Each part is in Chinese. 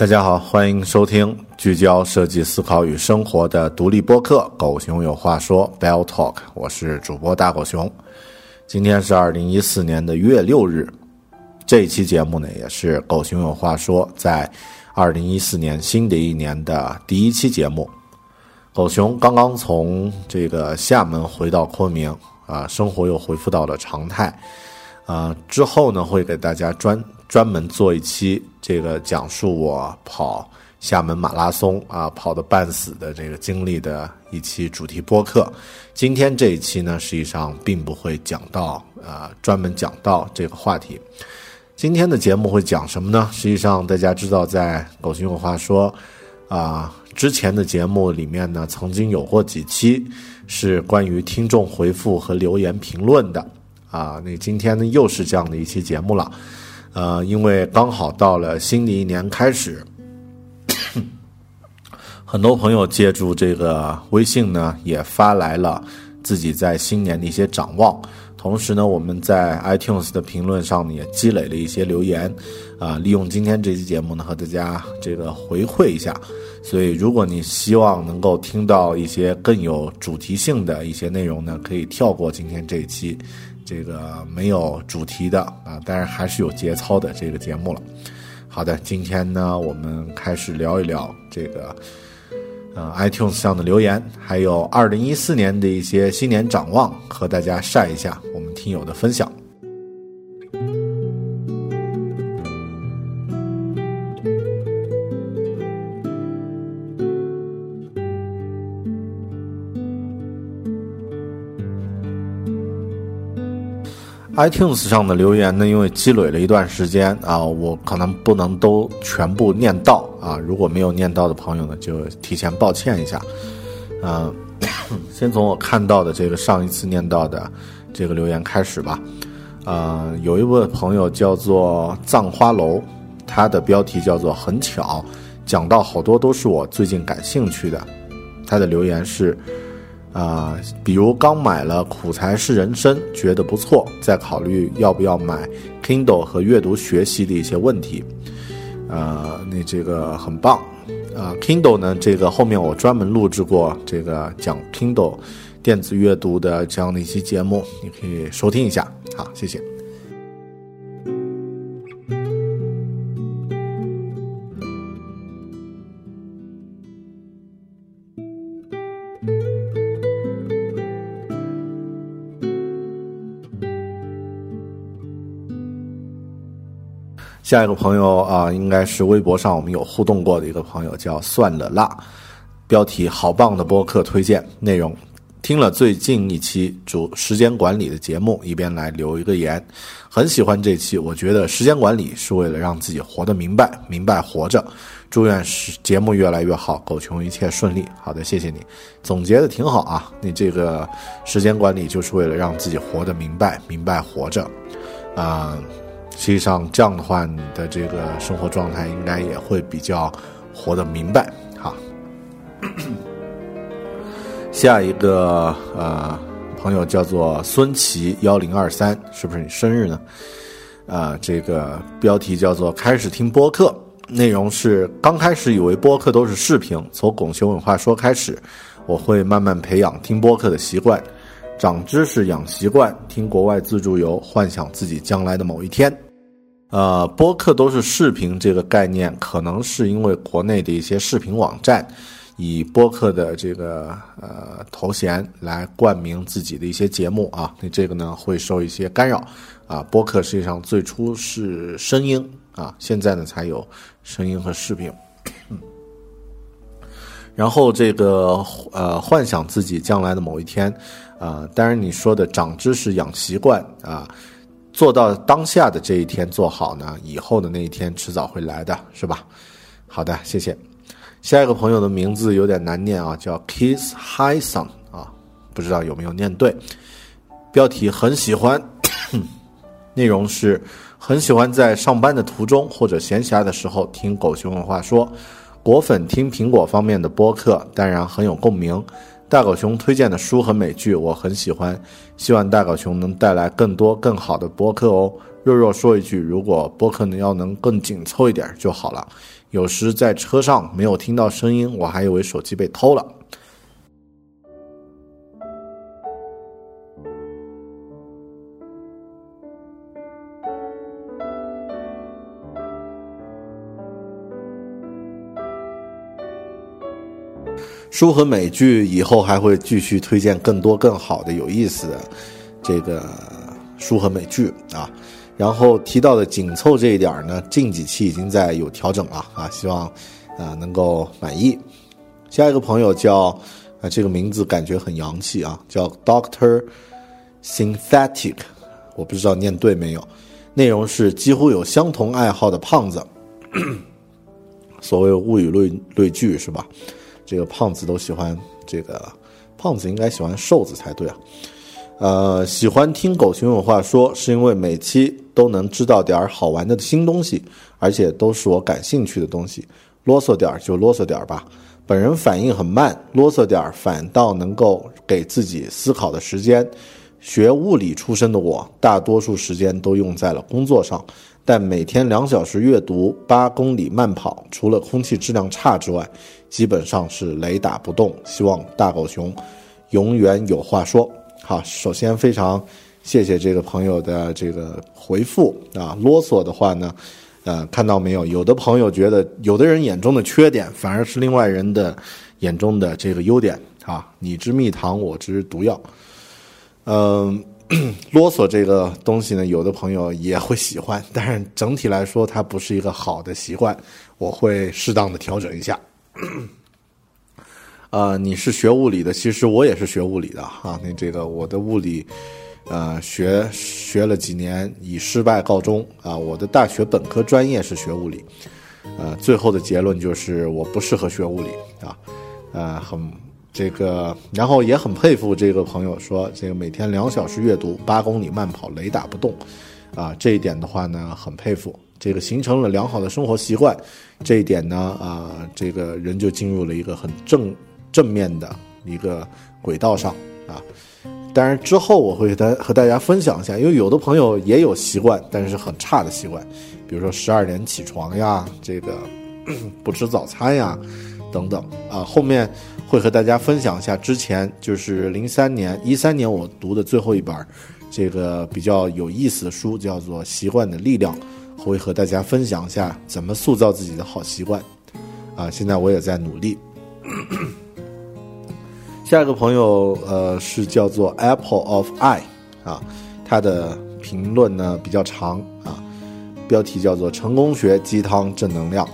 大家好，欢迎收听聚焦设计思考与生活的独立播客《狗熊有话说》（Bell Talk）。我是主播大狗熊。今天是二零一四年的一月六日，这一期节目呢，也是《狗熊有话说》在二零一四年新的一年的第一期节目。狗熊刚刚从这个厦门回到昆明啊，生活又恢复到了常态啊。之后呢，会给大家专。专门做一期这个讲述我跑厦门马拉松啊跑的半死的这个经历的一期主题播客。今天这一期呢，实际上并不会讲到啊专门讲到这个话题。今天的节目会讲什么呢？实际上大家知道，在狗熊有话说啊之前的节目里面呢，曾经有过几期是关于听众回复和留言评论的啊。那今天呢，又是这样的一期节目了。呃，因为刚好到了新的一年开始，很多朋友借助这个微信呢，也发来了自己在新年的一些展望。同时呢，我们在 iTunes 的评论上呢，也积累了一些留言，啊，利用今天这期节目呢，和大家这个回馈一下。所以，如果你希望能够听到一些更有主题性的一些内容呢，可以跳过今天这一期。这个没有主题的啊，但是还是有节操的这个节目了。好的，今天呢，我们开始聊一聊这个呃 iTunes 上的留言，还有二零一四年的一些新年展望，和大家晒一下我们听友的分享。iTunes 上的留言呢，因为积累了一段时间啊，我可能不能都全部念到啊。如果没有念到的朋友呢，就提前抱歉一下。嗯，先从我看到的这个上一次念到的这个留言开始吧。呃，有一位朋友叫做葬花楼，他的标题叫做“很巧”，讲到好多都是我最近感兴趣的。他的留言是。啊，比如刚买了《苦才是人生》，觉得不错，再考虑要不要买 Kindle 和阅读学习的一些问题。啊，那这个很棒。啊，Kindle 呢，这个后面我专门录制过这个讲 Kindle 电子阅读的这样的一期节目，你可以收听一下。好，谢谢。下一个朋友啊，应该是微博上我们有互动过的一个朋友，叫算了啦。标题好棒的播客推荐内容，听了最近一期主时间管理的节目，一边来留一个言，很喜欢这期。我觉得时间管理是为了让自己活得明白，明白活着。祝愿是节目越来越好，狗穷一切顺利。好的，谢谢你，总结的挺好啊。你这个时间管理就是为了让自己活得明白，明白活着，啊。实际上，这样的话，你的这个生活状态应该也会比较活得明白。哈，下一个呃朋友叫做孙琦幺零二三，是不是你生日呢？啊，这个标题叫做开始听播客，内容是刚开始以为播客都是视频，从拱熊文化说开始，我会慢慢培养听播客的习惯，长知识养习惯，听国外自助游，幻想自己将来的某一天。呃，播客都是视频这个概念，可能是因为国内的一些视频网站以播客的这个呃头衔来冠名自己的一些节目啊，那这个呢会受一些干扰啊。播客实际上最初是声音啊，现在呢才有声音和视频。嗯然后这个呃，幻想自己将来的某一天，啊，当然你说的长知识、养习惯啊，做到当下的这一天做好呢，以后的那一天迟早会来的，是吧？好的，谢谢。下一个朋友的名字有点难念啊，叫 Kiss Hyson 啊，不知道有没有念对。标题很喜欢，内容是很喜欢在上班的途中或者闲暇的时候听狗熊文话说。果粉听苹果方面的播客，当然很有共鸣。大狗熊推荐的书和美剧我很喜欢，希望大狗熊能带来更多更好的播客哦。弱弱说一句，如果播客能要能更紧凑一点就好了。有时在车上没有听到声音，我还以为手机被偷了。书和美剧以后还会继续推荐更多更好的有意思的这个书和美剧啊，然后提到的紧凑这一点呢，近几期已经在有调整了啊，希望啊能够满意。下一个朋友叫啊，这个名字感觉很洋气啊，叫 Doctor Synthetic，我不知道念对没有。内容是几乎有相同爱好的胖子，所谓物以类类聚是吧？这个胖子都喜欢这个，胖子应该喜欢瘦子才对啊。呃，喜欢听狗熊有话说，是因为每期都能知道点好玩的新东西，而且都是我感兴趣的东西。啰嗦点就啰嗦点吧，本人反应很慢，啰嗦点反倒能够给自己思考的时间。学物理出身的我，大多数时间都用在了工作上。但每天两小时阅读，八公里慢跑，除了空气质量差之外，基本上是雷打不动。希望大狗熊永远有话说。好，首先非常谢谢这个朋友的这个回复啊，啰嗦的话呢，呃，看到没有？有的朋友觉得，有的人眼中的缺点，反而是另外人的眼中的这个优点啊。你之蜜糖，我之毒药。嗯。啰嗦这个东西呢，有的朋友也会喜欢，但是整体来说，它不是一个好的习惯。我会适当的调整一下。呃，你是学物理的，其实我也是学物理的啊。那这个我的物理，呃，学学了几年，以失败告终啊。我的大学本科专业是学物理，呃，最后的结论就是我不适合学物理啊，呃，很。这个，然后也很佩服这个朋友说，这个每天两小时阅读，八公里慢跑，雷打不动，啊，这一点的话呢，很佩服。这个形成了良好的生活习惯，这一点呢，啊，这个人就进入了一个很正正面的一个轨道上啊。当然之后我会和和大家分享一下，因为有的朋友也有习惯，但是很差的习惯，比如说十二点起床呀，这个 不吃早餐呀，等等啊，后面。会和大家分享一下之前就是零三年、一三年我读的最后一本，这个比较有意思的书，叫做《习惯的力量》，会和大家分享一下怎么塑造自己的好习惯。啊，现在我也在努力。下一个朋友，呃，是叫做 Apple of Eye，啊，他的评论呢比较长啊，标题叫做“成功学鸡汤正能量”，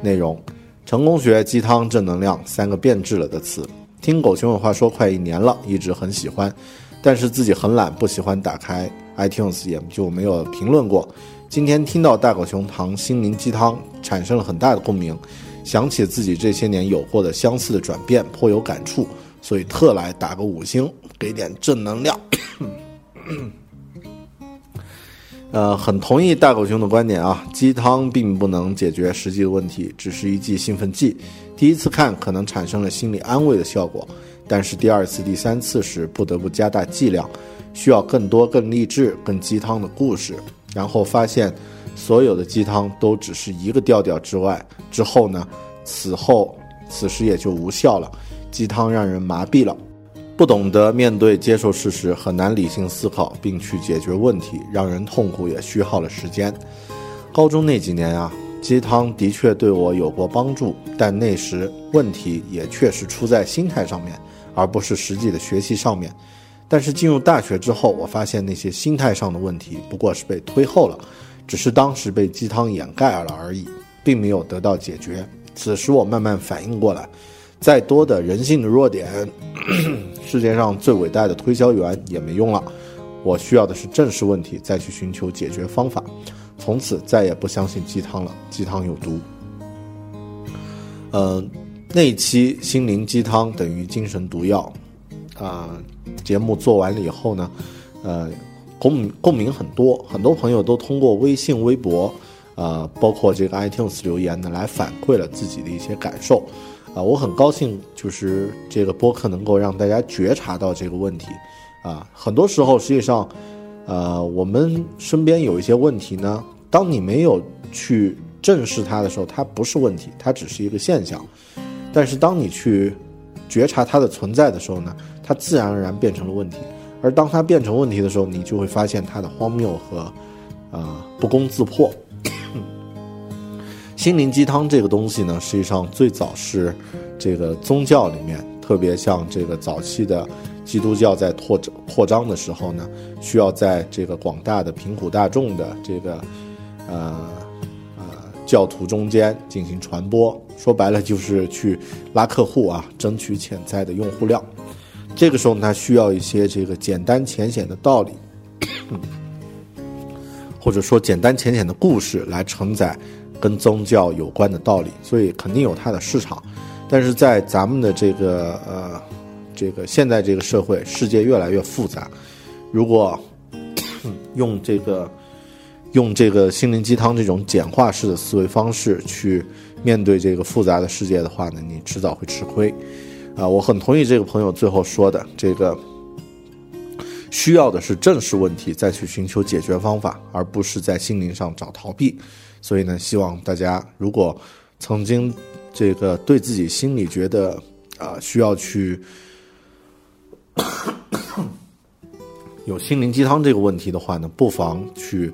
内容。成功学、鸡汤、正能量三个变质了的词，听狗熊有话说快一年了，一直很喜欢，但是自己很懒，不喜欢打开 iTunes，也就没有评论过。今天听到大狗熊堂心灵鸡汤，产生了很大的共鸣，想起自己这些年有过的相似的转变，颇有感触，所以特来打个五星，给点正能量。呃，很同意大狗熊的观点啊，鸡汤并不能解决实际的问题，只是一剂兴奋剂。第一次看可能产生了心理安慰的效果，但是第二次、第三次时不得不加大剂量，需要更多、更励志、更鸡汤的故事。然后发现，所有的鸡汤都只是一个调调之外，之后呢，此后此时也就无效了，鸡汤让人麻痹了。不懂得面对、接受事实，很难理性思考并去解决问题，让人痛苦也虚耗了时间。高中那几年啊，鸡汤的确对我有过帮助，但那时问题也确实出在心态上面，而不是实际的学习上面。但是进入大学之后，我发现那些心态上的问题不过是被推后了，只是当时被鸡汤掩盖了而已，并没有得到解决。此时我慢慢反应过来，再多的人性的弱点，世界上最伟大的推销员也没用了。我需要的是正视问题，再去寻求解决方法。从此再也不相信鸡汤了，鸡汤有毒。嗯，那一期心灵鸡汤等于精神毒药，啊，节目做完了以后呢，呃，共共鸣很多，很多朋友都通过微信、微博，啊，包括这个 iTunes 留言呢，来反馈了自己的一些感受，啊，我很高兴，就是这个播客能够让大家觉察到这个问题，啊，很多时候实际上，呃，我们身边有一些问题呢，当你没有去。正视它的时候，它不是问题，它只是一个现象。但是当你去觉察它的存在的时候呢，它自然而然变成了问题。而当它变成问题的时候，你就会发现它的荒谬和啊不攻自破。心灵鸡汤这个东西呢，实际上最早是这个宗教里面，特别像这个早期的基督教在拓展扩张的时候呢，需要在这个广大的贫苦大众的这个呃呃。教徒中间进行传播，说白了就是去拉客户啊，争取潜在的用户量。这个时候，他需要一些这个简单浅显的道理，或者说简单浅显的故事来承载跟宗教有关的道理，所以肯定有它的市场。但是在咱们的这个呃这个现在这个社会，世界越来越复杂，如果用这个。用这个心灵鸡汤这种简化式的思维方式去面对这个复杂的世界的话呢，你迟早会吃亏。啊，我很同意这个朋友最后说的，这个需要的是正视问题，再去寻求解决方法，而不是在心灵上找逃避。所以呢，希望大家如果曾经这个对自己心里觉得啊需要去 有心灵鸡汤这个问题的话呢，不妨去。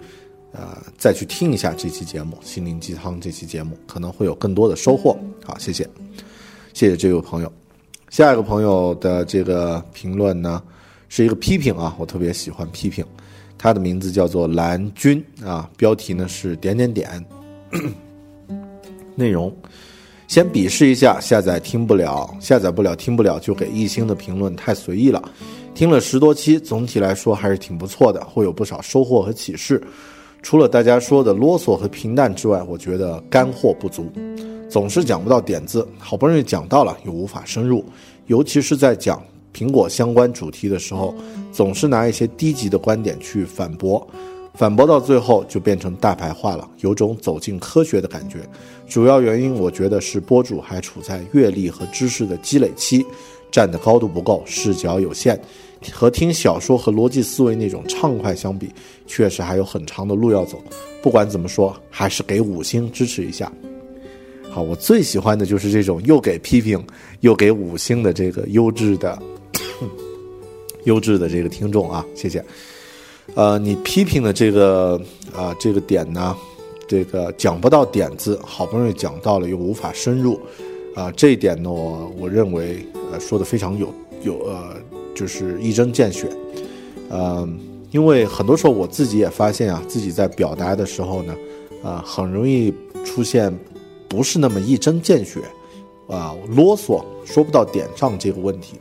呃，再去听一下这期节目《心灵鸡汤》这期节目，可能会有更多的收获。好，谢谢，谢谢这位朋友。下一个朋友的这个评论呢，是一个批评啊，我特别喜欢批评。他的名字叫做蓝军啊，标题呢是点点点。内容，先鄙视一下下载听不了、下载不了、听不了就给一星的评论太随意了。听了十多期，总体来说还是挺不错的，会有不少收获和启示。除了大家说的啰嗦和平淡之外，我觉得干货不足，总是讲不到点子。好不容易讲到了，又无法深入，尤其是在讲苹果相关主题的时候，总是拿一些低级的观点去反驳，反驳到最后就变成大白话了，有种走进科学的感觉。主要原因，我觉得是播主还处在阅历和知识的积累期，站的高度不够，视角有限。和听小说和逻辑思维那种畅快相比，确实还有很长的路要走。不管怎么说，还是给五星支持一下。好，我最喜欢的就是这种又给批评又给五星的这个优质的优质的这个听众啊，谢谢。呃，你批评的这个啊这个点呢，这个讲不到点子，好不容易讲到了又无法深入啊，这一点呢，我我认为呃说的非常有有呃。就是一针见血，嗯，因为很多时候我自己也发现啊，自己在表达的时候呢，啊，很容易出现不是那么一针见血，啊，啰嗦，说不到点上这个问题。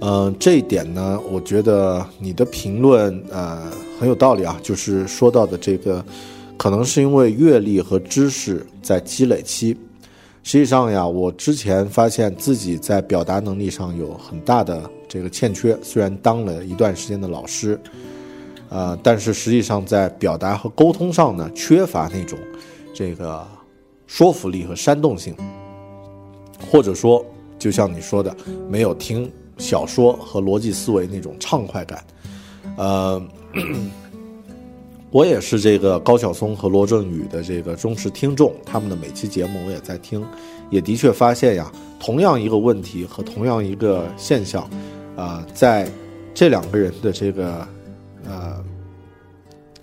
嗯，这一点呢，我觉得你的评论呃很有道理啊，就是说到的这个，可能是因为阅历和知识在积累期。实际上呀，我之前发现自己在表达能力上有很大的这个欠缺。虽然当了一段时间的老师，呃，但是实际上在表达和沟通上呢，缺乏那种这个说服力和煽动性，或者说，就像你说的，没有听小说和逻辑思维那种畅快感，呃。我也是这个高晓松和罗振宇的这个忠实听众，他们的每期节目我也在听，也的确发现呀，同样一个问题和同样一个现象，啊，在这两个人的这个呃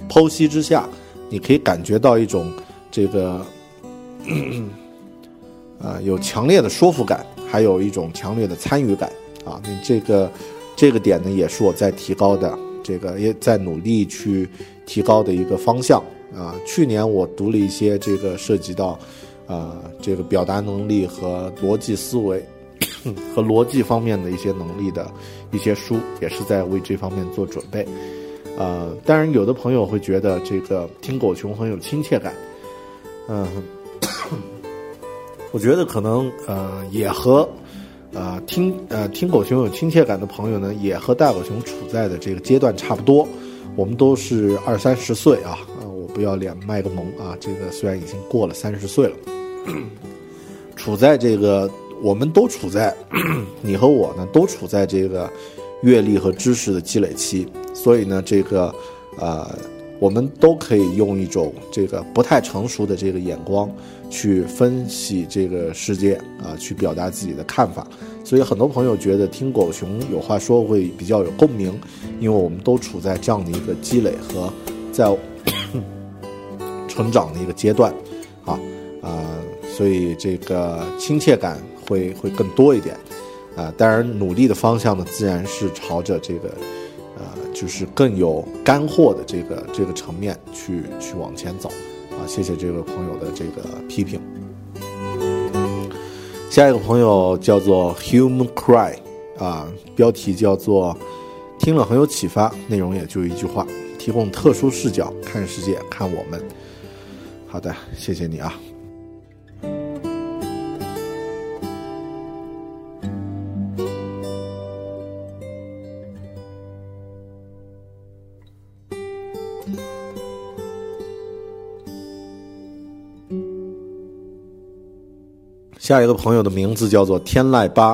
剖析之下，你可以感觉到一种这个啊 有强烈的说服感，还有一种强烈的参与感啊，你这个这个点呢，也是我在提高的。这个也在努力去提高的一个方向啊。去年我读了一些这个涉及到，呃，这个表达能力和逻辑思维和逻辑方面的一些能力的一些书，也是在为这方面做准备。呃，当然有的朋友会觉得这个听狗熊很有亲切感，嗯，我觉得可能呃也和。呃，听呃听狗熊有亲切感的朋友呢，也和大狗熊处在的这个阶段差不多。我们都是二三十岁啊，啊，我不要脸卖个萌啊，这个虽然已经过了三十岁了，处在这个我们都处在，你和我呢都处在这个阅历和知识的积累期，所以呢，这个呃。我们都可以用一种这个不太成熟的这个眼光去分析这个世界啊，去表达自己的看法。所以很多朋友觉得听狗熊有话说会比较有共鸣，因为我们都处在这样的一个积累和在 成长的一个阶段啊啊，所以这个亲切感会会更多一点啊。当然，努力的方向呢，自然是朝着这个。就是更有干货的这个这个层面去去往前走，啊，谢谢这位朋友的这个批评。下一个朋友叫做 Human Cry，啊，标题叫做听了很有启发，内容也就一句话，提供特殊视角看世界，看我们。好的，谢谢你啊。下一个朋友的名字叫做天籁八，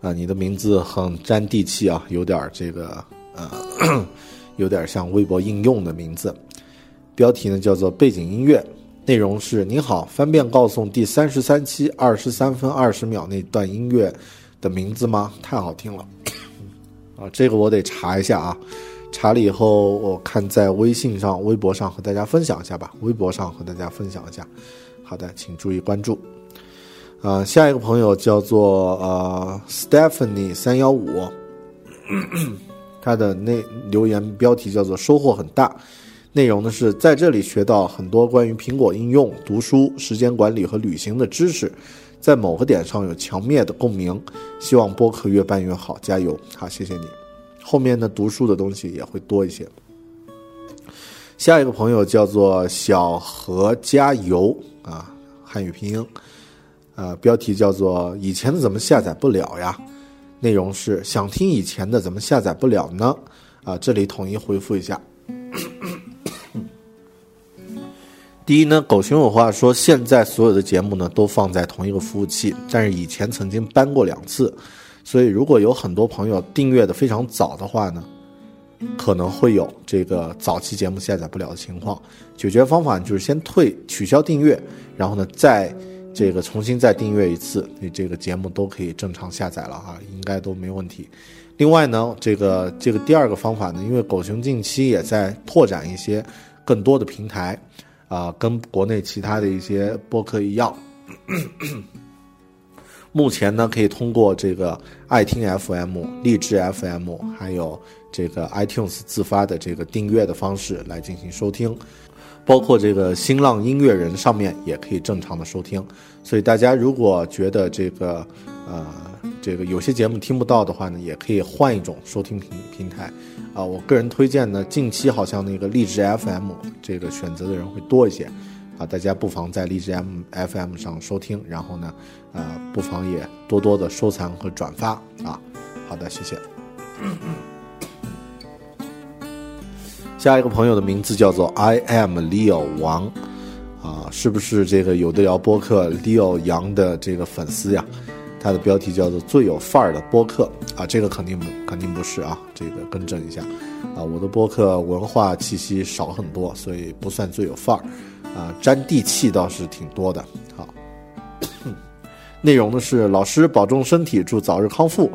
啊，你的名字很沾地气啊，有点这个呃，有点像微博应用的名字。标题呢叫做背景音乐，内容是：您好，方便告诉第三十三期二十三分二十秒那段音乐的名字吗？太好听了，啊，这个我得查一下啊，查了以后我看在微信上、微博上和大家分享一下吧，微博上和大家分享一下。好的，请注意关注。啊，下一个朋友叫做呃 Stephanie 三幺五，他的那留言标题叫做收获很大，内容呢是在这里学到很多关于苹果应用、读书、时间管理和旅行的知识，在某个点上有强烈的共鸣，希望播客越办越好，加油！好，谢谢你。后面的读书的东西也会多一些。下一个朋友叫做小何加油啊，汉语拼音。呃，标题叫做“以前的怎么下载不了呀？”内容是想听以前的怎么下载不了呢？啊，这里统一回复一下。第一呢，狗熊有话说，现在所有的节目呢都放在同一个服务器，但是以前曾经搬过两次，所以如果有很多朋友订阅的非常早的话呢，可能会有这个早期节目下载不了的情况。解决方法就是先退取消订阅，然后呢再。这个重新再订阅一次，你这个节目都可以正常下载了哈，应该都没问题。另外呢，这个这个第二个方法呢，因为狗熊近期也在拓展一些更多的平台，啊，跟国内其他的一些播客一样，目前呢可以通过这个爱听 FM、励志 FM，还有这个 iTunes 自发的这个订阅的方式来进行收听。包括这个新浪音乐人上面也可以正常的收听，所以大家如果觉得这个，呃，这个有些节目听不到的话呢，也可以换一种收听平平台，啊，我个人推荐呢，近期好像那个荔枝 FM 这个选择的人会多一些，啊，大家不妨在荔枝 M FM 上收听，然后呢，呃，不妨也多多的收藏和转发，啊，好的，谢谢。下一个朋友的名字叫做 I am Leo 王，啊，是不是这个有的聊播客 Leo 杨的这个粉丝呀？他的标题叫做最有范儿的播客啊，这个肯定肯定不是啊，这个更正一下啊，我的播客文化气息少很多，所以不算最有范儿，啊，沾地气倒是挺多的。好，内容呢是老师保重身体，祝早日康复。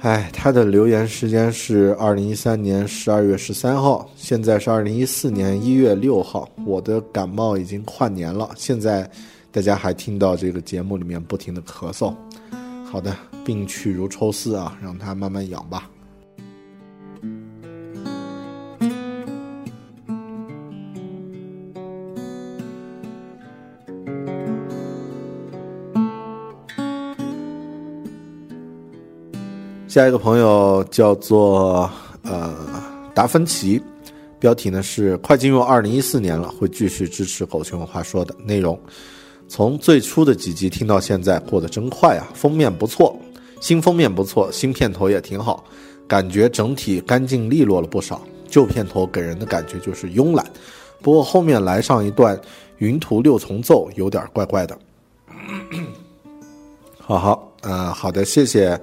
哎，他的留言时间是二零一三年十二月十三号，现在是二零一四年一月六号。我的感冒已经跨年了，现在大家还听到这个节目里面不停的咳嗽。好的，病去如抽丝啊，让它慢慢养吧。下一个朋友叫做呃达芬奇，标题呢是快进入二零一四年了，会继续支持狗熊话说的内容。从最初的几集听到现在，过得真快啊！封面不错，新封面不错，新片头也挺好，感觉整体干净利落了不少。旧片头给人的感觉就是慵懒，不过后面来上一段云图六重奏有点怪怪的。好好，呃，好的，谢谢。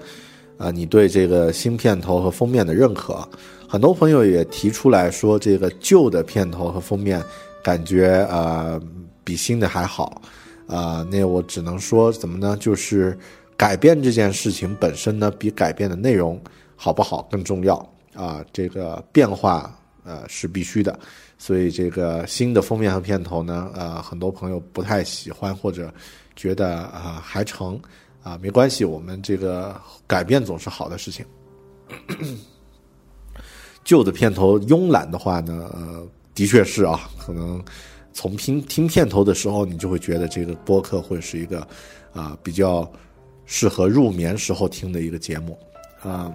啊，你对这个新片头和封面的认可，很多朋友也提出来说，这个旧的片头和封面感觉呃比新的还好，啊，那我只能说怎么呢？就是改变这件事情本身呢，比改变的内容好不好更重要啊。这个变化呃是必须的，所以这个新的封面和片头呢，呃，很多朋友不太喜欢或者觉得啊还成。啊，没关系，我们这个改变总是好的事情。旧的片头慵懒的话呢，呃，的确是啊，可能从听听片头的时候，你就会觉得这个播客会是一个啊比较适合入眠时候听的一个节目啊。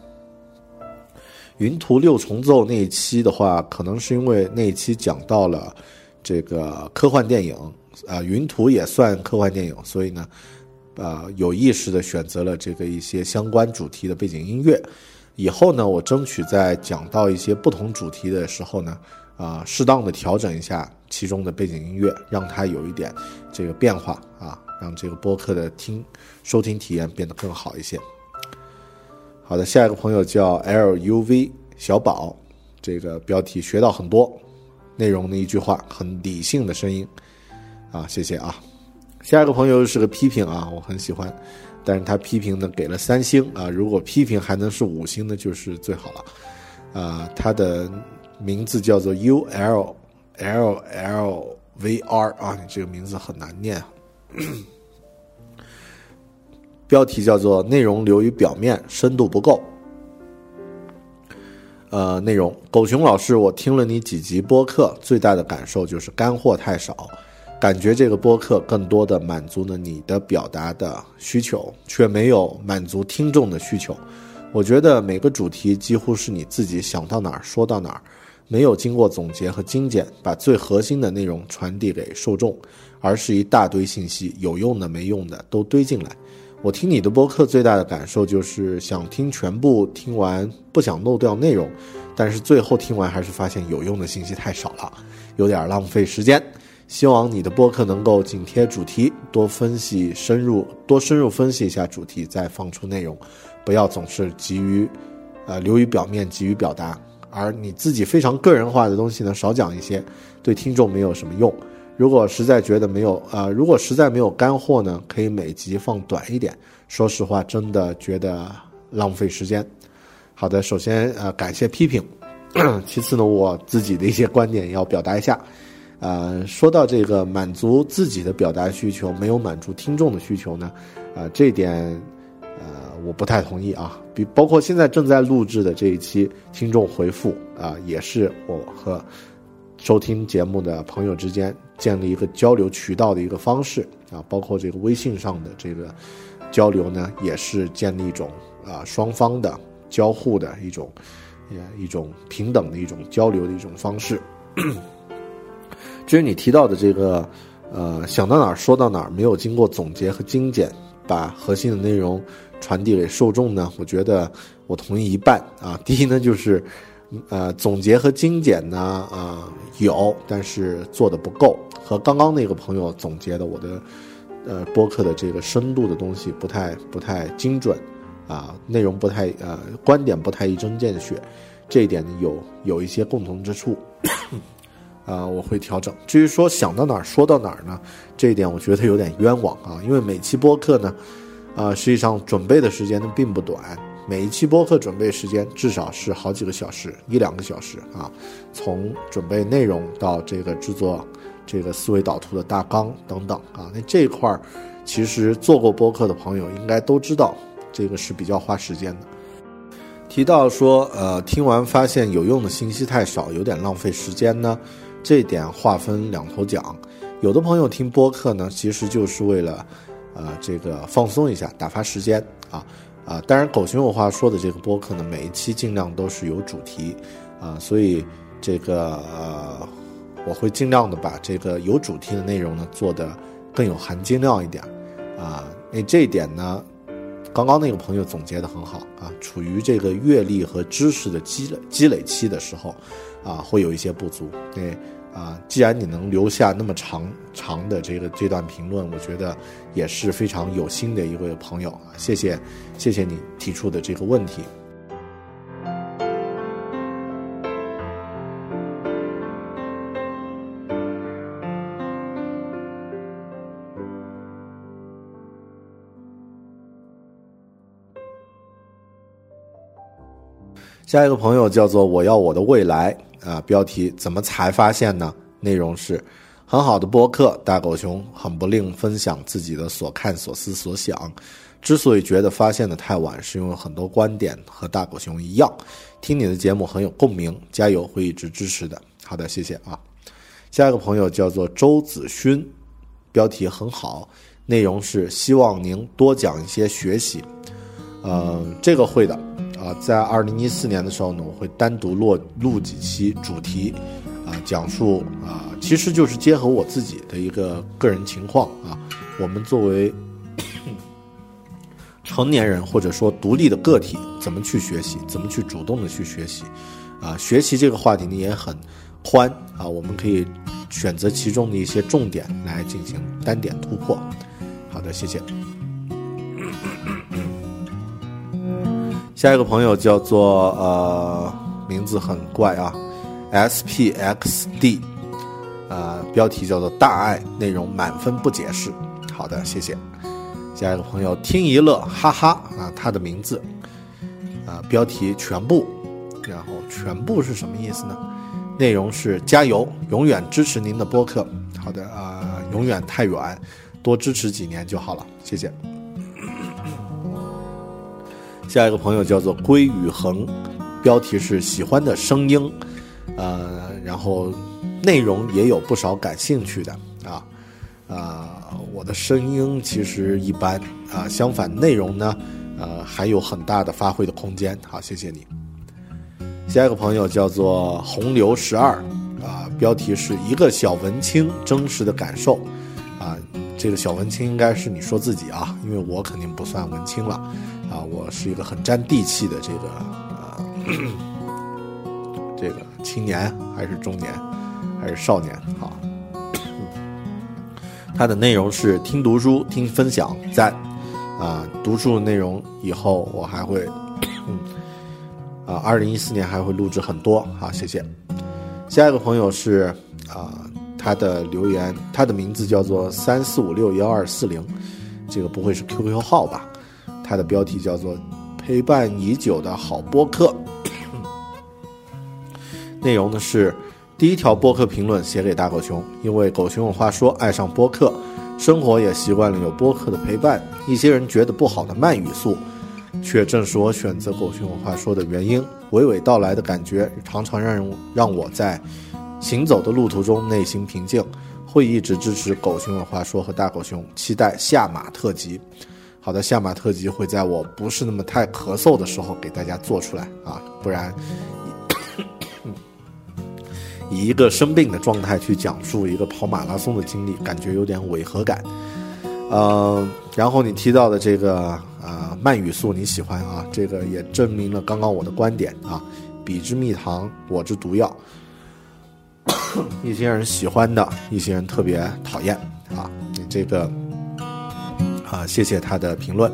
云图六重奏那一期的话，可能是因为那一期讲到了这个科幻电影啊，云图也算科幻电影，所以呢。呃，有意识的选择了这个一些相关主题的背景音乐，以后呢，我争取在讲到一些不同主题的时候呢，啊，适当的调整一下其中的背景音乐，让它有一点这个变化啊，让这个播客的听收听体验变得更好一些。好的，下一个朋友叫 L U V 小宝，这个标题学到很多内容的一句话，很理性的声音啊，谢谢啊。下一个朋友是个批评啊，我很喜欢，但是他批评呢给了三星啊，如果批评还能是五星呢，就是最好了，啊，他的名字叫做 U L L L V R 啊，你这个名字很难念啊，标题叫做内容流于表面，深度不够，呃，内容狗熊老师，我听了你几集播客，最大的感受就是干货太少。感觉这个播客更多的满足了你的表达的需求，却没有满足听众的需求。我觉得每个主题几乎是你自己想到哪儿说到哪儿，没有经过总结和精简，把最核心的内容传递给受众，而是一大堆信息，有用的没用的都堆进来。我听你的播客最大的感受就是想听全部听完，不想漏掉内容，但是最后听完还是发现有用的信息太少了，有点浪费时间。希望你的播客能够紧贴主题，多分析深入，多深入分析一下主题，再放出内容，不要总是急于，呃，流于表面，急于表达。而你自己非常个人化的东西呢，少讲一些，对听众没有什么用。如果实在觉得没有，呃，如果实在没有干货呢，可以每集放短一点。说实话，真的觉得浪费时间。好的，首先呃，感谢批评，其次呢，我自己的一些观点要表达一下。呃，说到这个满足自己的表达需求，没有满足听众的需求呢，呃，这点，呃，我不太同意啊。比包括现在正在录制的这一期听众回复啊，也是我和收听节目的朋友之间建立一个交流渠道的一个方式啊。包括这个微信上的这个交流呢，也是建立一种啊双方的交互的一种，呃一种平等的一种交流的一种方式。至于你提到的这个，呃，想到哪儿说到哪儿，没有经过总结和精简，把核心的内容传递给受众呢？我觉得我同意一半啊。第一呢，就是，呃，总结和精简呢，啊，有，但是做的不够。和刚刚那个朋友总结的我的，呃，播客的这个深度的东西不太不太精准，啊，内容不太呃，观点不太一针见血，这一点有有一些共同之处。啊，我会调整。至于说想到哪儿说到哪儿呢？这一点我觉得有点冤枉啊，因为每期播客呢，啊，实际上准备的时间并不短，每一期播客准备时间至少是好几个小时，一两个小时啊。从准备内容到这个制作这个思维导图的大纲等等啊，那这一块儿其实做过播客的朋友应该都知道，这个是比较花时间的。提到说，呃，听完发现有用的信息太少，有点浪费时间呢。这点划分两头讲，有的朋友听播客呢，其实就是为了，呃，这个放松一下，打发时间啊，啊，当然狗熊有话说的这个播客呢，每一期尽量都是有主题啊，所以这个呃，我会尽量的把这个有主题的内容呢做的更有含金量一点啊。那这一点呢，刚刚那个朋友总结的很好啊，处于这个阅历和知识的积累积累期的时候啊，会有一些不足。对。啊，既然你能留下那么长长的这个这段评论，我觉得也是非常有心的一位朋友啊，谢谢，谢谢你提出的这个问题。下一个朋友叫做我要我的未来。啊，标题怎么才发现呢？内容是很好的播客，大狗熊很不吝分享自己的所看所思所想。之所以觉得发现的太晚，是因为很多观点和大狗熊一样，听你的节目很有共鸣，加油，会一直支持的。好的，谢谢啊。下一个朋友叫做周子勋，标题很好，内容是希望您多讲一些学习。呃，这个会的。在二零一四年的时候呢，我会单独录录几期主题，啊，讲述啊，其实就是结合我自己的一个个人情况啊，我们作为 成年人或者说独立的个体，怎么去学习，怎么去主动的去学习，啊，学习这个话题呢也很宽啊，我们可以选择其中的一些重点来进行单点突破。好的，谢谢。下一个朋友叫做呃，名字很怪啊，S P X D，呃，标题叫做大爱，内容满分不解释。好的，谢谢。下一个朋友听一乐，哈哈啊，他的名字啊，标题全部，然后全部是什么意思呢？内容是加油，永远支持您的播客。好的啊，永远太远，多支持几年就好了，谢谢。下一个朋友叫做归宇恒，标题是喜欢的声音，呃，然后内容也有不少感兴趣的啊，啊，我的声音其实一般啊，相反内容呢，呃，还有很大的发挥的空间。好，谢谢你。下一个朋友叫做洪流十二，啊，标题是一个小文青真实的感受，啊，这个小文青应该是你说自己啊，因为我肯定不算文青了。啊，我是一个很沾地气的这个啊，这个青年还是中年还是少年？好，它的内容是听读书、听分享，赞啊！读书的内容以后我还会啊，二零一四年还会录制很多。好，谢谢。下一个朋友是啊，他的留言，他的名字叫做三四五六幺二四零，这个不会是 QQ 号吧？他的标题叫做“陪伴已久的好播客”，内容呢是第一条播客评论写给大狗熊，因为狗熊有话说，爱上播客，生活也习惯了有播客的陪伴。一些人觉得不好的慢语速，却正是我选择狗熊有话说的原因。娓娓道来的感觉，常常让人让我在行走的路途中内心平静。会一直支持狗熊有话说和大狗熊，期待下马特辑。好的，下马特辑会在我不是那么太咳嗽的时候给大家做出来啊，不然 以一个生病的状态去讲述一个跑马拉松的经历，感觉有点违和感。嗯，然后你提到的这个啊慢语速你喜欢啊，这个也证明了刚刚我的观点啊，彼之蜜糖，我之毒药。一些人喜欢的，一些人特别讨厌啊，你这个。啊，谢谢他的评论。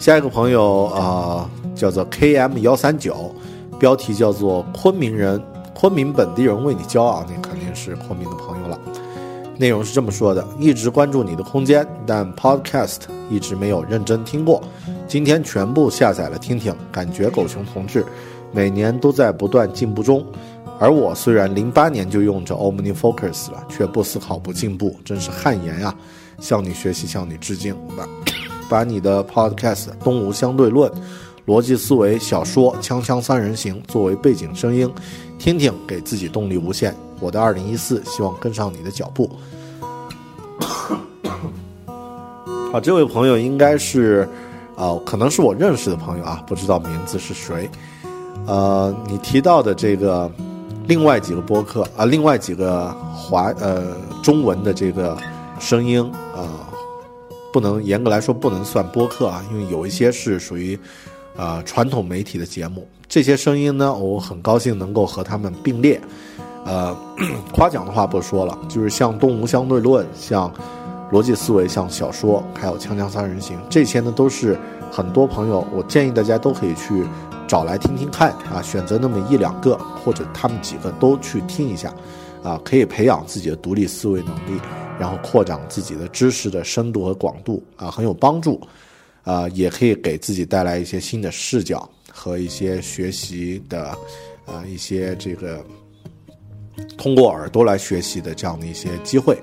下一个朋友啊，叫做 K M 幺三九，标题叫做“昆明人，昆明本地人为你骄傲”，那肯定是昆明的朋友了。内容是这么说的：一直关注你的空间，但 Podcast 一直没有认真听过。今天全部下载了听听，感觉狗熊同志每年都在不断进步中。而我虽然零八年就用着 OmniFocus 了，却不思考不进步，真是汗颜啊！向你学习，向你致敬。把把你的 Podcast《东吴相对论》、逻辑思维、小说《锵锵三人行》作为背景声音，听听，给自己动力无限。我的二零一四，希望跟上你的脚步。好，这位朋友应该是啊，可能是我认识的朋友啊，不知道名字是谁。呃，你提到的这个另外几个播客啊，另外几个华呃中文的这个声音啊，不能严格来说不能算播客啊，因为有一些是属于啊传统媒体的节目。这些声音呢，我很高兴能够和他们并列。呃，夸奖的话不说了，就是像《动物相对论》、像逻辑思维、像小说，还有《锵锵三人行》这些呢，都是很多朋友，我建议大家都可以去找来听听看啊，选择那么一两个或者他们几个都去听一下，啊，可以培养自己的独立思维能力，然后扩展自己的知识的深度和广度啊，很有帮助，啊，也可以给自己带来一些新的视角和一些学习的啊一些这个。通过耳朵来学习的这样的一些机会，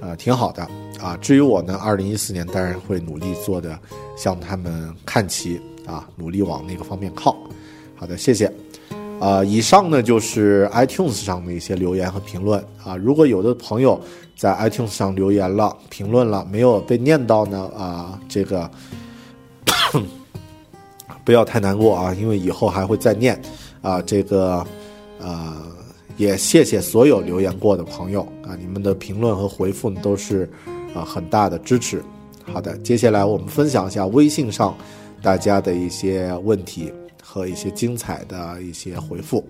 啊，挺好的啊。至于我呢，二零一四年当然会努力做的，向他们看齐啊，努力往那个方面靠。好的，谢谢。啊，以上呢就是 iTunes 上的一些留言和评论啊。如果有的朋友在 iTunes 上留言了、评论了，没有被念到呢，啊，这个不要太难过啊，因为以后还会再念啊，这个啊。也谢谢所有留言过的朋友啊，你们的评论和回复呢都是啊很大的支持。好的，接下来我们分享一下微信上大家的一些问题和一些精彩的一些回复。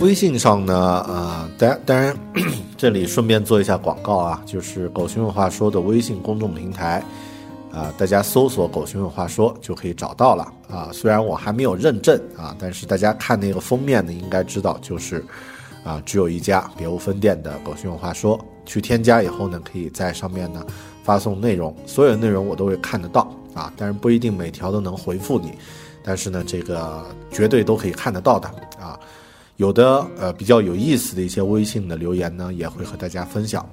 微信上呢，呃，当当然。这里顺便做一下广告啊，就是“狗熊有话说”的微信公众平台，啊，大家搜索“狗熊有话说”就可以找到了啊。虽然我还没有认证啊，但是大家看那个封面呢，应该知道就是啊，只有一家，别无分店的“狗熊有话说”。去添加以后呢，可以在上面呢发送内容，所有的内容我都会看得到啊，但是不一定每条都能回复你，但是呢，这个绝对都可以看得到的啊。有的呃比较有意思的一些微信的留言呢，也会和大家分享。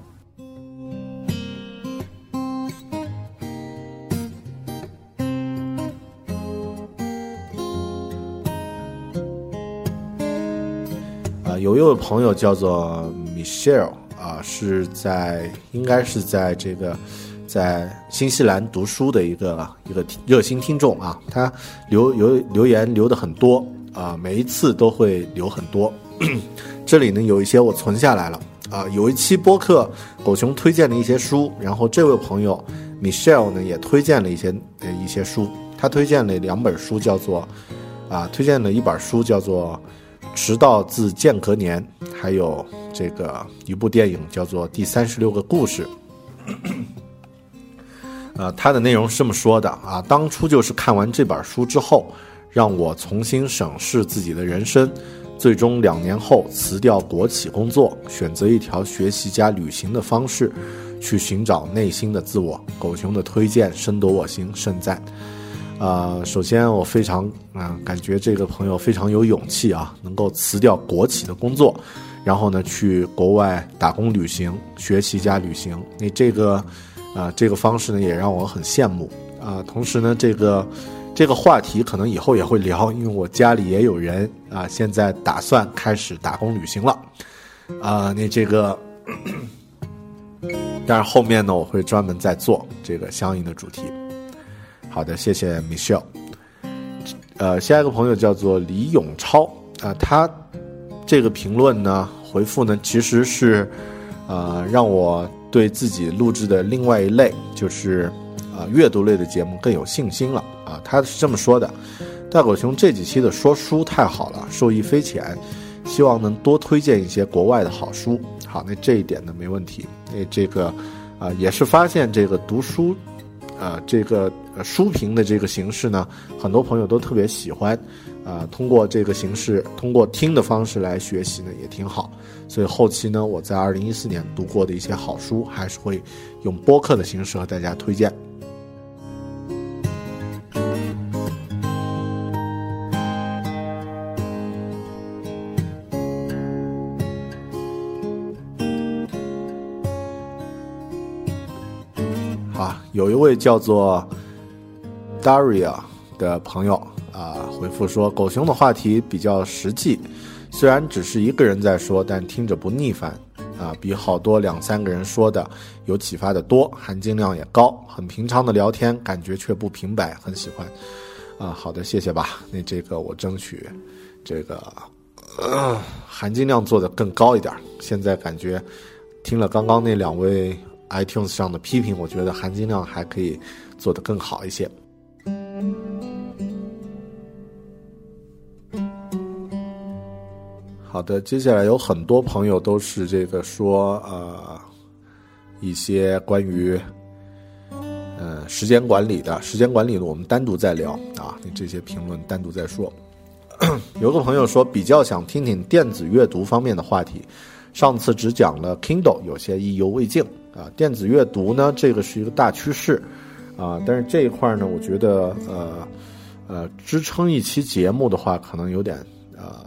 有一位朋友叫做 Michelle 啊，是在应该是在这个在新西兰读书的一个一个热心听众啊，他留留留言留的很多。啊，每一次都会留很多，这里呢有一些我存下来了啊。有一期播客，狗熊推荐了一些书，然后这位朋友 Michelle 呢也推荐了一些呃一些书，他推荐了两本书，叫做啊，推荐了一本书叫做《直到自间隔年》，还有这个一部电影叫做《第三十六个故事》。呃，它的内容是这么说的啊，当初就是看完这本书之后。让我重新审视自己的人生，最终两年后辞掉国企工作，选择一条学习加旅行的方式，去寻找内心的自我。狗熊的推荐深得我心，盛赞。啊，首先我非常啊，感觉这个朋友非常有勇气啊，能够辞掉国企的工作，然后呢去国外打工旅行、学习加旅行。那这个啊，这个方式呢也让我很羡慕啊。同时呢，这个。这个话题可能以后也会聊，因为我家里也有人啊，现在打算开始打工旅行了，啊，那这个，但是后面呢，我会专门再做这个相应的主题。好的，谢谢 Michelle。呃，下一个朋友叫做李永超啊，他这个评论呢，回复呢，其实是呃，让我对自己录制的另外一类就是啊阅读类的节目更有信心了。啊，他是这么说的：“大狗熊这几期的说书太好了，受益匪浅，希望能多推荐一些国外的好书。”好，那这一点呢没问题。那这个，啊，也是发现这个读书，啊，这个书评的这个形式呢，很多朋友都特别喜欢。啊，通过这个形式，通过听的方式来学习呢，也挺好。所以后期呢，我在二零一四年读过的一些好书，还是会用播客的形式和大家推荐。有一位叫做 Daria 的朋友啊，回复说狗熊的话题比较实际，虽然只是一个人在说，但听着不腻烦啊，比好多两三个人说的有启发的多，含金量也高，很平常的聊天，感觉却不平白，很喜欢。啊，好的，谢谢吧。那这个我争取这个呃含金量做的更高一点。现在感觉听了刚刚那两位 iTunes 上的批评，我觉得含金量还可以做得更好一些。好的，接下来有很多朋友都是这个说呃一些关于呃时间管理的，时间管理的我们单独再聊啊，你这些评论单独再说。有个朋友说比较想听听电子阅读方面的话题，上次只讲了 Kindle，有些意犹未尽啊。电子阅读呢，这个是一个大趋势啊，但是这一块呢，我觉得呃呃支撑一期节目的话，可能有点呃。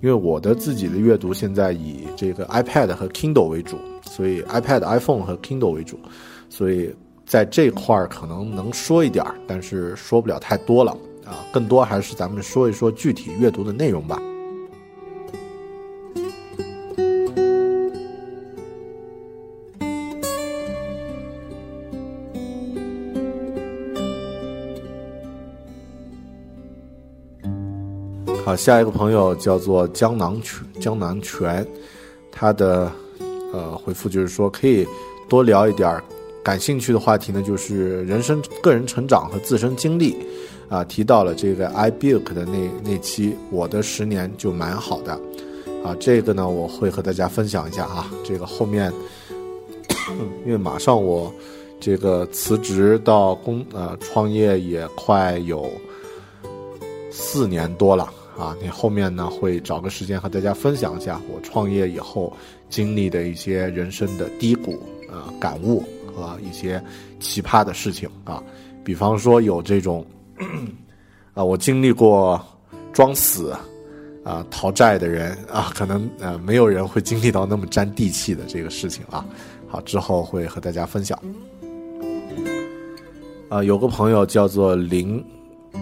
因为我的自己的阅读现在以这个 iPad 和 Kindle 为主，所以 iPad、iPhone 和 Kindle 为主，所以在这块儿可能能说一点儿，但是说不了太多了啊。更多还是咱们说一说具体阅读的内容吧。好，下一个朋友叫做江南泉，江南泉，他的呃回复就是说可以多聊一点感兴趣的话题呢，就是人生个人成长和自身经历啊，提到了这个 iBook 的那那期，我的十年就蛮好的啊，这个呢我会和大家分享一下啊，这个后面因为马上我这个辞职到工呃创业也快有四年多了。啊，你后面呢会找个时间和大家分享一下我创业以后经历的一些人生的低谷啊感悟和一些奇葩的事情啊，比方说有这种啊，我经历过装死啊逃债的人啊，可能呃没有人会经历到那么沾地气的这个事情啊。好，之后会和大家分享。啊，有个朋友叫做零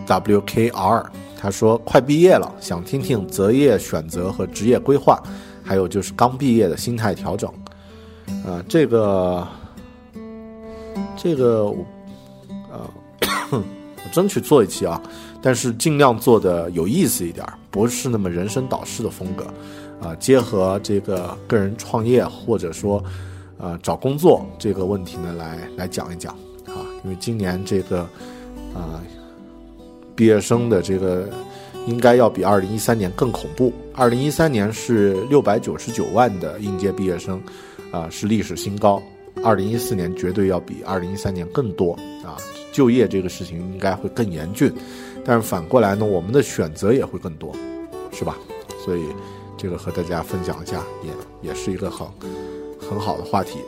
WKR。他说：“快毕业了，想听听择业选择和职业规划，还有就是刚毕业的心态调整。啊，这个，这个我，呃，我争取做一期啊，但是尽量做的有意思一点，不是那么人生导师的风格。啊，结合这个个人创业或者说，呃，找工作这个问题呢，来来讲一讲啊，因为今年这个，啊。”毕业生的这个应该要比二零一三年更恐怖。二零一三年是六百九十九万的应届毕业生，啊，是历史新高。二零一四年绝对要比二零一三年更多啊！就业这个事情应该会更严峻，但是反过来呢，我们的选择也会更多，是吧？所以这个和大家分享一下，也也是一个很很好的话题。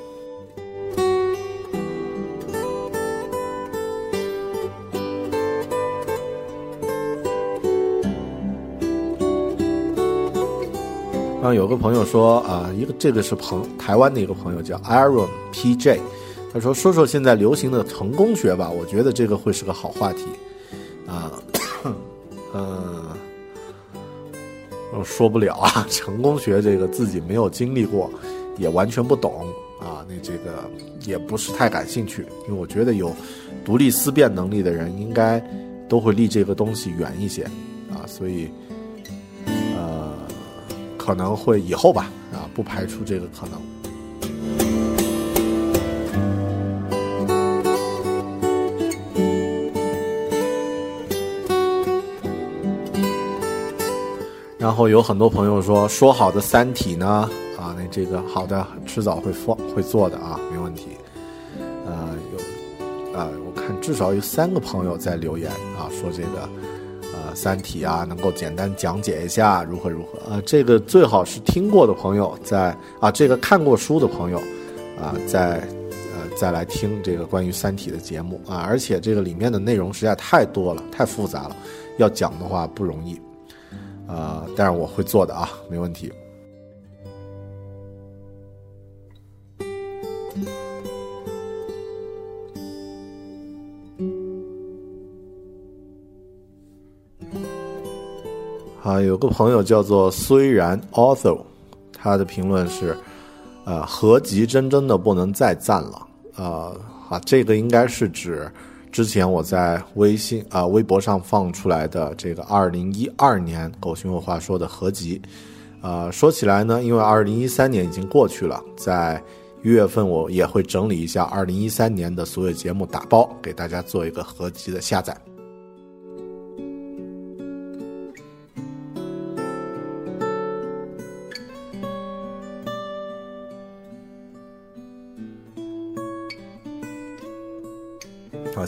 然后有个朋友说啊，一个这个是朋台湾的一个朋友叫 Aaron PJ，他说说说现在流行的成功学吧，我觉得这个会是个好话题啊，嗯，我说不了啊，成功学这个自己没有经历过，也完全不懂啊，那这个也不是太感兴趣，因为我觉得有独立思辨能力的人应该都会离这个东西远一些啊，所以。可能会以后吧，啊，不排除这个可能。然后有很多朋友说，说好的《三体》呢？啊，那这个好的，迟早会放会做的啊，没问题。呃，有啊，我看至少有三个朋友在留言啊，说这个。三体啊，能够简单讲解一下如何如何啊？这个最好是听过的朋友在啊，这个看过书的朋友啊，在呃再来听这个关于三体的节目啊。而且这个里面的内容实在太多了，太复杂了，要讲的话不容易啊。但是我会做的啊，没问题。啊，有个朋友叫做虽然 author，他的评论是，呃，合集真真的不能再赞了。呃，啊，这个应该是指之前我在微信啊微博上放出来的这个二零一二年狗熊有话说的合集。啊，说起来呢，因为二零一三年已经过去了，在一月份我也会整理一下二零一三年的所有节目打包，给大家做一个合集的下载。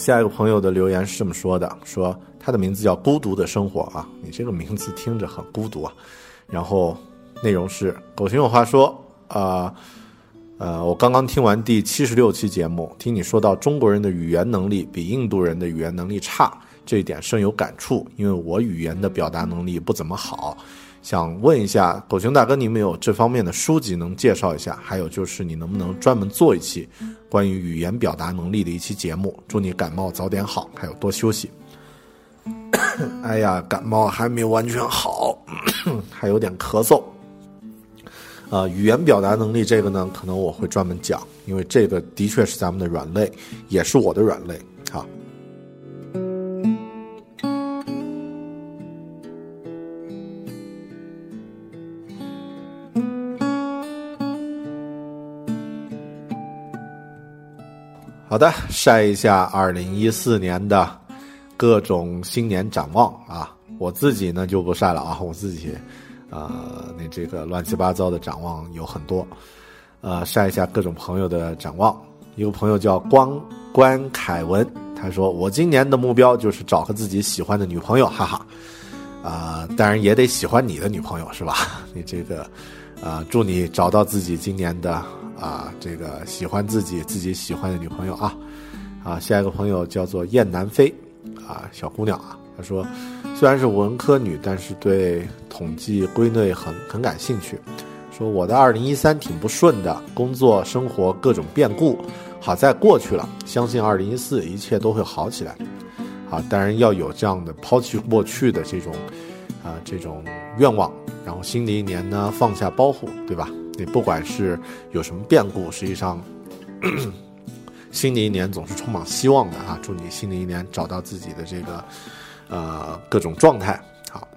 下一个朋友的留言是这么说的：说他的名字叫孤独的生活啊，你这个名字听着很孤独啊。然后内容是狗熊有话说啊，呃，我刚刚听完第七十六期节目，听你说到中国人的语言能力比印度人的语言能力差，这一点深有感触，因为我语言的表达能力不怎么好。想问一下狗熊大哥，你们有这方面的书籍能介绍一下？还有就是你能不能专门做一期关于语言表达能力的一期节目？祝你感冒早点好，还有多休息。哎呀，感冒还没有完全好，还有点咳嗽。啊，语言表达能力这个呢，可能我会专门讲，因为这个的确是咱们的软肋，也是我的软肋。啊，好的，晒一下二零一四年的。各种新年展望啊，我自己呢就不晒了啊，我自己，呃，那这个乱七八糟的展望有很多，呃，晒一下各种朋友的展望。一个朋友叫光关凯文，他说我今年的目标就是找个自己喜欢的女朋友，哈哈，啊，当然也得喜欢你的女朋友是吧？你这个，啊，祝你找到自己今年的啊这个喜欢自己自己喜欢的女朋友啊，啊，下一个朋友叫做燕南飞。啊，小姑娘啊，她说，虽然是文科女，但是对统计归类很很感兴趣。说我的二零一三挺不顺的，工作生活各种变故，好在过去了，相信二零一四一切都会好起来。啊，当然要有这样的抛弃过去的这种啊这种愿望，然后新的一年呢放下包袱，对吧？你不管是有什么变故，实际上。新的一年总是充满希望的啊！祝你新的一年找到自己的这个，呃，各种状态。好，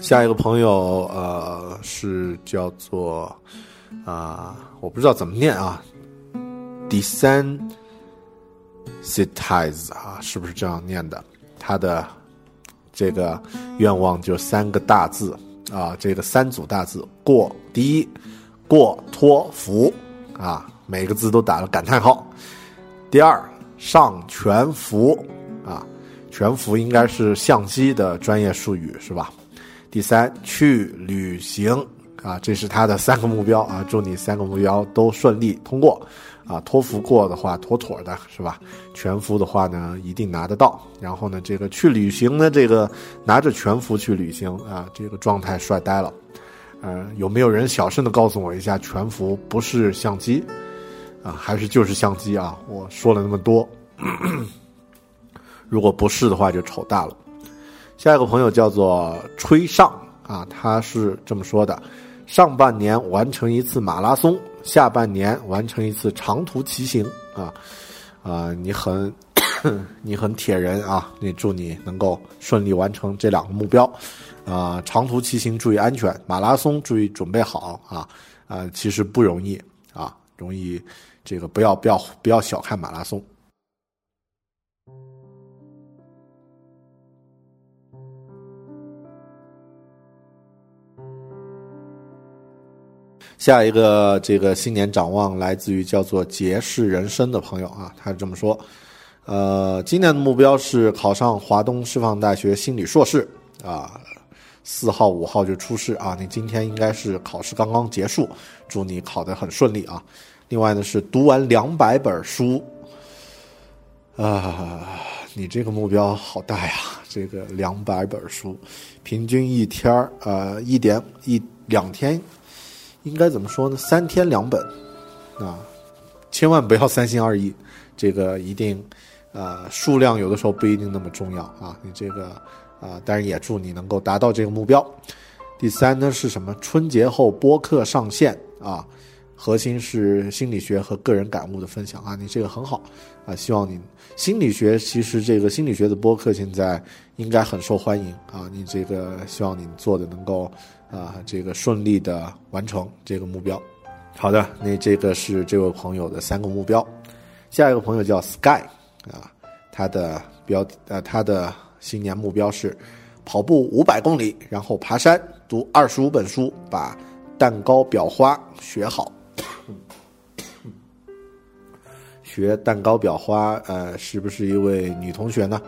下一个朋友呃是叫做啊，我不知道怎么念啊，desensitize 啊，是不是这样念的？他的这个愿望就三个大字啊，这个三组大字：过第一，过托福啊。每个字都打了感叹号。第二，上全幅啊，全幅应该是相机的专业术语是吧？第三，去旅行啊，这是他的三个目标啊，祝你三个目标都顺利通过啊。托福过的话，妥妥的是吧？全幅的话呢，一定拿得到。然后呢，这个去旅行呢，这个拿着全幅去旅行啊，这个状态帅呆了。嗯，有没有人小声的告诉我一下，全幅不是相机？啊，还是就是相机啊！我说了那么多，如果不是的话就丑大了。下一个朋友叫做吹上啊，他是这么说的：上半年完成一次马拉松，下半年完成一次长途骑行啊啊！你很 你很铁人啊！你祝你能够顺利完成这两个目标啊！长途骑行注意安全，马拉松注意准备好啊啊！其实不容易啊，容易。这个不要不要不要小看马拉松。下一个这个新年展望来自于叫做“杰士人生”的朋友啊，他是这么说：，呃，今年的目标是考上华东师范大学心理硕士啊，四号五号就出试啊，你今天应该是考试刚刚结束，祝你考得很顺利啊。另外呢是读完两百本书，啊，你这个目标好大呀！这个两百本书，平均一天呃一点一两天，应该怎么说呢？三天两本，啊，千万不要三心二意，这个一定，呃，数量有的时候不一定那么重要啊。你这个啊，当然也祝你能够达到这个目标。第三呢是什么？春节后播客上线啊，核心是心理学和个人感悟的分享啊，你这个很好啊，希望你心理学其实这个心理学的播客现在应该很受欢迎啊，你这个希望你做的能够啊这个顺利的完成这个目标。好的，那这个是这位朋友的三个目标。下一个朋友叫 Sky 啊，他的标呃他的新年目标是跑步五百公里，然后爬山读二十五本书，把蛋糕裱花学好。学蛋糕裱花，呃，是不是一位女同学呢？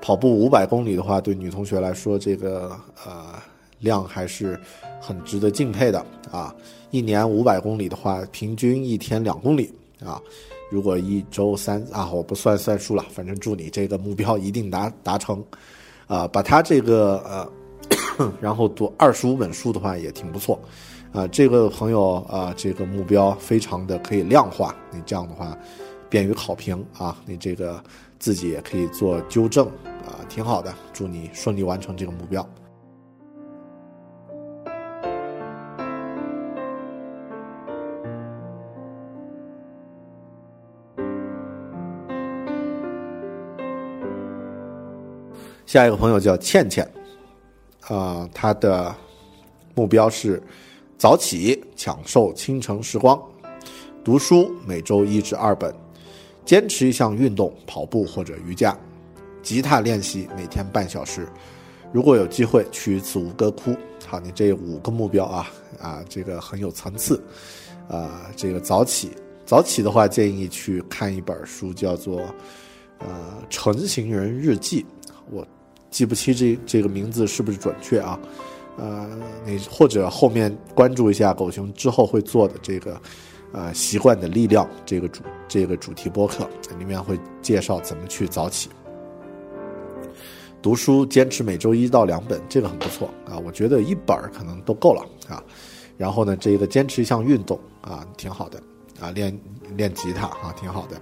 跑步五百公里的话，对女同学来说，这个呃量还是很值得敬佩的啊。一年五百公里的话，平均一天两公里啊。如果一周三啊，我不算算数了，反正祝你这个目标一定达达成。啊，把他这个呃，然后读二十五本书的话也挺不错。啊，这个朋友啊，这个目标非常的可以量化，你这样的话便于考评啊，你这个自己也可以做纠正啊，挺好的。祝你顺利完成这个目标。下一个朋友叫倩倩，啊，他的目标是早起，享受清晨时光，读书每周一至二本，坚持一项运动，跑步或者瑜伽，吉他练习每天半小时，如果有机会去一次吴哥窟。好，你这五个目标啊啊，这个很有层次，啊，这个早起，早起的话建议去看一本书，叫做呃《成型人日记》，我。记不清这这个名字是不是准确啊？呃，你或者后面关注一下狗熊之后会做的这个，呃，习惯的力量这个主这个主题播客里面会介绍怎么去早起读书，坚持每周一到两本，这个很不错啊。我觉得一本可能都够了啊。然后呢，这个坚持一项运动啊，挺好的啊，练练吉他啊，挺好的。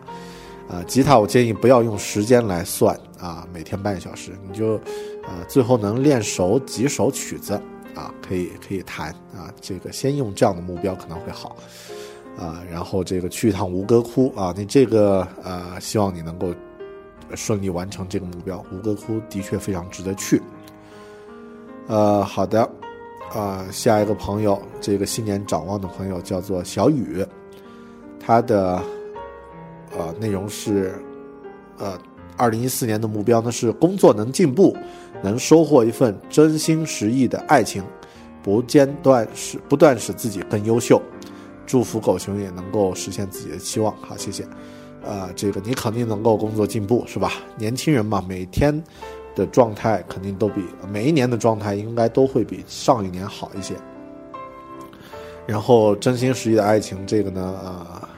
啊，吉他我建议不要用时间来算啊，每天半小时，你就，呃，最后能练熟几首曲子啊，可以可以弹啊，这个先用这样的目标可能会好，啊，然后这个去一趟吴哥窟啊，你这个呃，希望你能够顺利完成这个目标，吴哥窟的确非常值得去。呃，好的，啊，下一个朋友，这个新年展望的朋友叫做小雨，他的。呃，内容是，呃，二零一四年的目标呢是工作能进步，能收获一份真心实意的爱情，不间断使不断使自己更优秀，祝福狗熊也能够实现自己的期望。好，谢谢。呃，这个你肯定能够工作进步是吧？年轻人嘛，每天的状态肯定都比每一年的状态应该都会比上一年好一些。然后真心实意的爱情，这个呢，啊。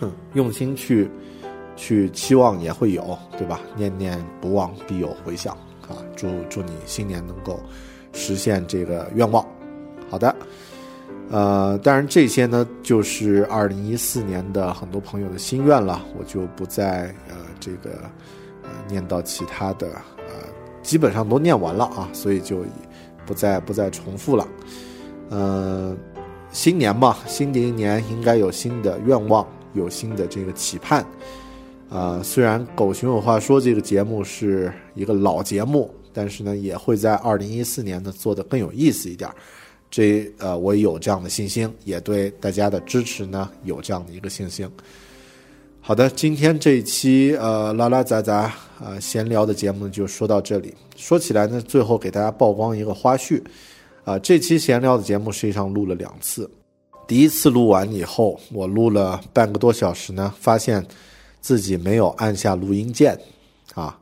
用心去，去期望也会有，对吧？念念不忘，必有回响啊！祝祝你新年能够实现这个愿望。好的，呃，当然这些呢，就是二零一四年的很多朋友的心愿了，我就不再呃这个念到其他的，呃，基本上都念完了啊，所以就不再不再重复了。嗯，新年嘛，新的一年应该有新的愿望。有新的这个期盼，啊，虽然《狗熊有话说》这个节目是一个老节目，但是呢，也会在二零一四年呢做得更有意思一点。这呃，我有这样的信心，也对大家的支持呢有这样的一个信心。好的，今天这一期呃拉拉杂杂啊闲聊的节目就说到这里。说起来呢，最后给大家曝光一个花絮，啊，这期闲聊的节目实际上录了两次。第一次录完以后，我录了半个多小时呢，发现自己没有按下录音键，啊，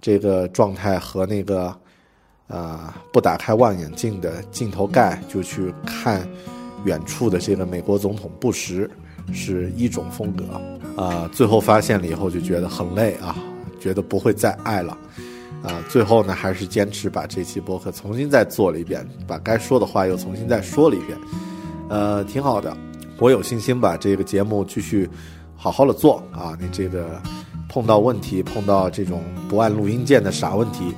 这个状态和那个呃不打开望远镜的镜头盖就去看远处的这个美国总统布什是一种风格啊。最后发现了以后就觉得很累啊，觉得不会再爱了啊。最后呢，还是坚持把这期播客重新再做了一遍，把该说的话又重新再说了一遍。呃，挺好的，我有信心把这个节目继续好好的做啊。你这个碰到问题，碰到这种不按录音键的傻问题，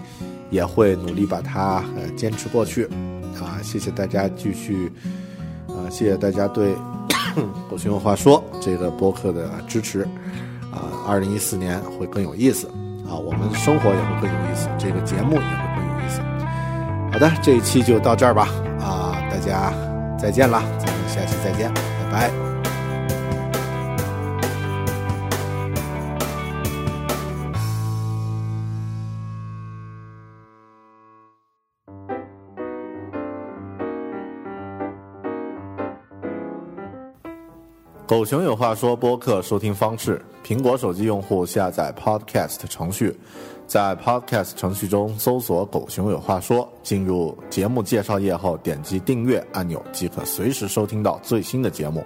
也会努力把它呃坚持过去。啊，谢谢大家继续，啊，谢谢大家对 《狗熊有话说》这个播客的支持。啊，二零一四年会更有意思。啊，我们生活也会更有意思，这个节目也会更有意思。好的，这一期就到这儿吧。啊，大家再见了，咱们下期再见，拜拜。狗熊有话说播客收听方式：苹果手机用户下载 Podcast 程序，在 Podcast 程序中搜索“狗熊有话说”，进入节目介绍页后点击订阅按钮，即可随时收听到最新的节目。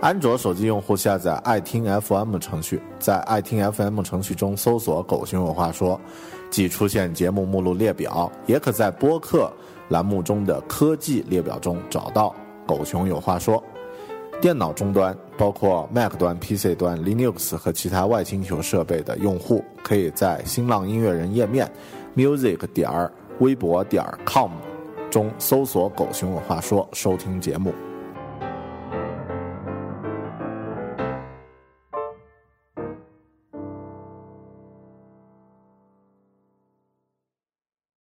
安卓手机用户下载爱听 FM 程序，在爱听 FM 程序中搜索“狗熊有话说”，即出现节目目录列表，也可在播客栏目中的科技列表中找到“狗熊有话说”。电脑终端，包括 Mac 端、PC 端、Linux 和其他外星球设备的用户，可以在新浪音乐人页面 music 点儿微博点儿 com 中搜索“狗熊有话说”收听节目。